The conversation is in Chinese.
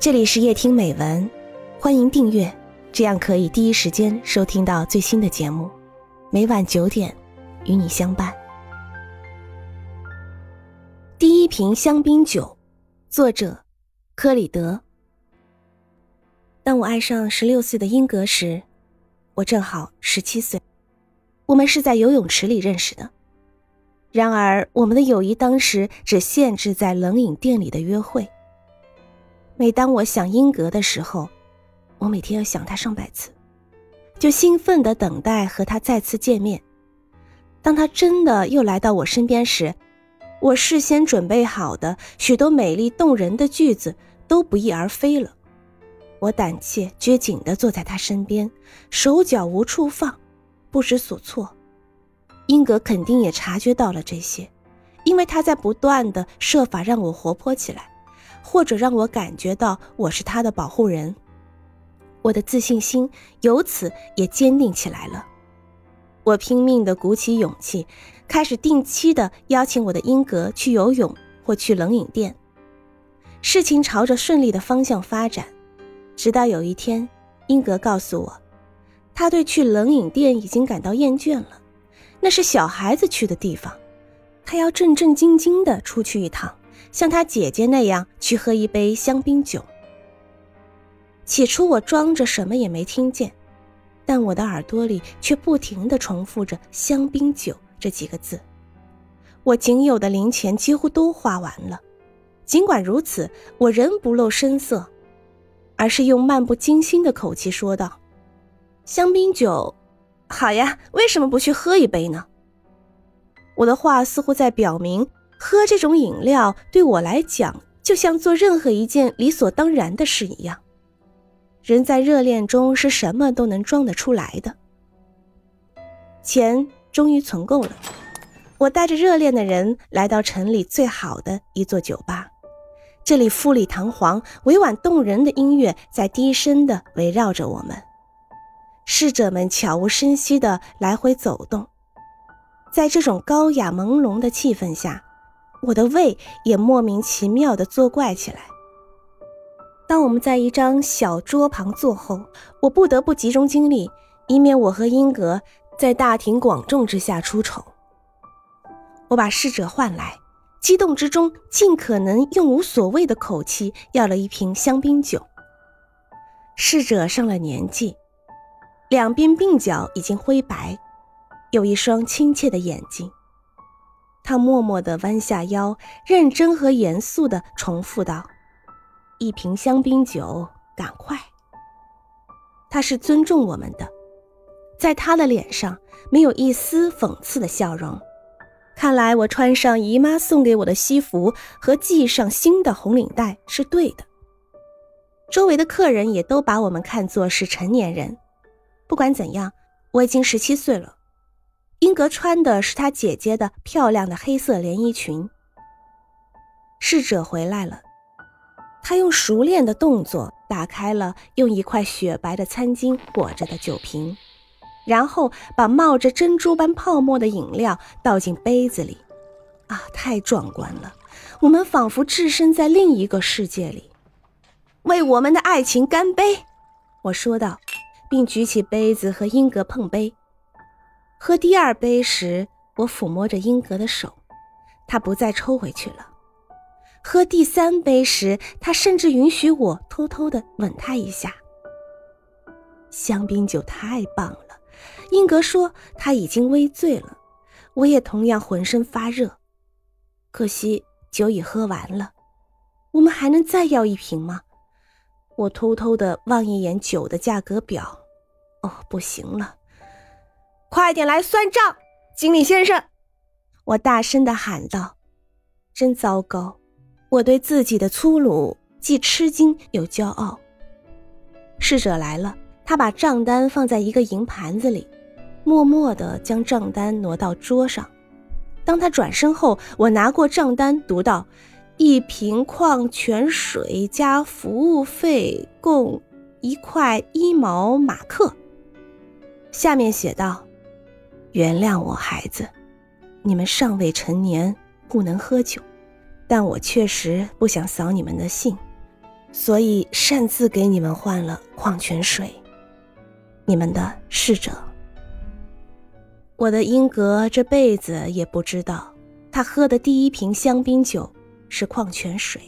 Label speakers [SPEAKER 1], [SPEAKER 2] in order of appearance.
[SPEAKER 1] 这里是夜听美文，欢迎订阅，这样可以第一时间收听到最新的节目。每晚九点，与你相伴。第一瓶香槟酒，作者科里德。当我爱上十六岁的英格时，我正好十七岁。我们是在游泳池里认识的，然而我们的友谊当时只限制在冷饮店里的约会。每当我想英格的时候，我每天要想他上百次，就兴奋的等待和他再次见面。当他真的又来到我身边时，我事先准备好的许多美丽动人的句子都不翼而飞了。我胆怯拘谨的坐在他身边，手脚无处放，不知所措。英格肯定也察觉到了这些，因为他在不断的设法让我活泼起来。或者让我感觉到我是他的保护人，我的自信心由此也坚定起来了。我拼命地鼓起勇气，开始定期地邀请我的英格去游泳或去冷饮店。事情朝着顺利的方向发展，直到有一天，英格告诉我，他对去冷饮店已经感到厌倦了，那是小孩子去的地方，他要正正经经地出去一趟。像他姐姐那样去喝一杯香槟酒。起初我装着什么也没听见，但我的耳朵里却不停地重复着“香槟酒”这几个字。我仅有的零钱几乎都花完了，尽管如此，我仍不露声色，而是用漫不经心的口气说道：“香槟酒，好呀，为什么不去喝一杯呢？”我的话似乎在表明。喝这种饮料对我来讲，就像做任何一件理所当然的事一样。人在热恋中是什么都能装得出来的。钱终于存够了，我带着热恋的人来到城里最好的一座酒吧，这里富丽堂皇、委婉动人的音乐在低声的围绕着我们，侍者们悄无声息的来回走动，在这种高雅朦胧的气氛下。我的胃也莫名其妙的作怪起来。当我们在一张小桌旁坐后，我不得不集中精力，以免我和英格在大庭广众之下出丑。我把侍者唤来，激动之中尽可能用无所谓的口气要了一瓶香槟酒。侍者上了年纪，两边鬓角已经灰白，有一双亲切的眼睛。他默默地弯下腰，认真和严肃地重复道：“一瓶香槟酒，赶快。”他是尊重我们的，在他的脸上没有一丝讽刺的笑容。看来我穿上姨妈送给我的西服和系上新的红领带是对的。周围的客人也都把我们看作是成年人。不管怎样，我已经十七岁了。英格穿的是她姐姐的漂亮的黑色连衣裙。侍者回来了，他用熟练的动作打开了用一块雪白的餐巾裹着的酒瓶，然后把冒着珍珠般泡沫的饮料倒进杯子里。啊，太壮观了！我们仿佛置身在另一个世界里。为我们的爱情干杯！我说道，并举起杯子和英格碰杯。喝第二杯时，我抚摸着英格的手，他不再抽回去了。喝第三杯时，他甚至允许我偷偷的吻他一下。香槟酒太棒了，英格说他已经微醉了，我也同样浑身发热。可惜酒已喝完了，我们还能再要一瓶吗？我偷偷的望一眼酒的价格表，哦，不行了。快点来算账，经理先生！我大声的喊道：“真糟糕！我对自己的粗鲁既吃惊又骄傲。”侍者来了，他把账单放在一个银盘子里，默默的将账单挪到桌上。当他转身后，我拿过账单，读到：“一瓶矿泉水加服务费共一块一毛马克。”下面写道。原谅我，孩子，你们尚未成年，不能喝酒，但我确实不想扫你们的兴。所以擅自给你们换了矿泉水。你们的侍者。我的英格这辈子也不知道，他喝的第一瓶香槟酒是矿泉水。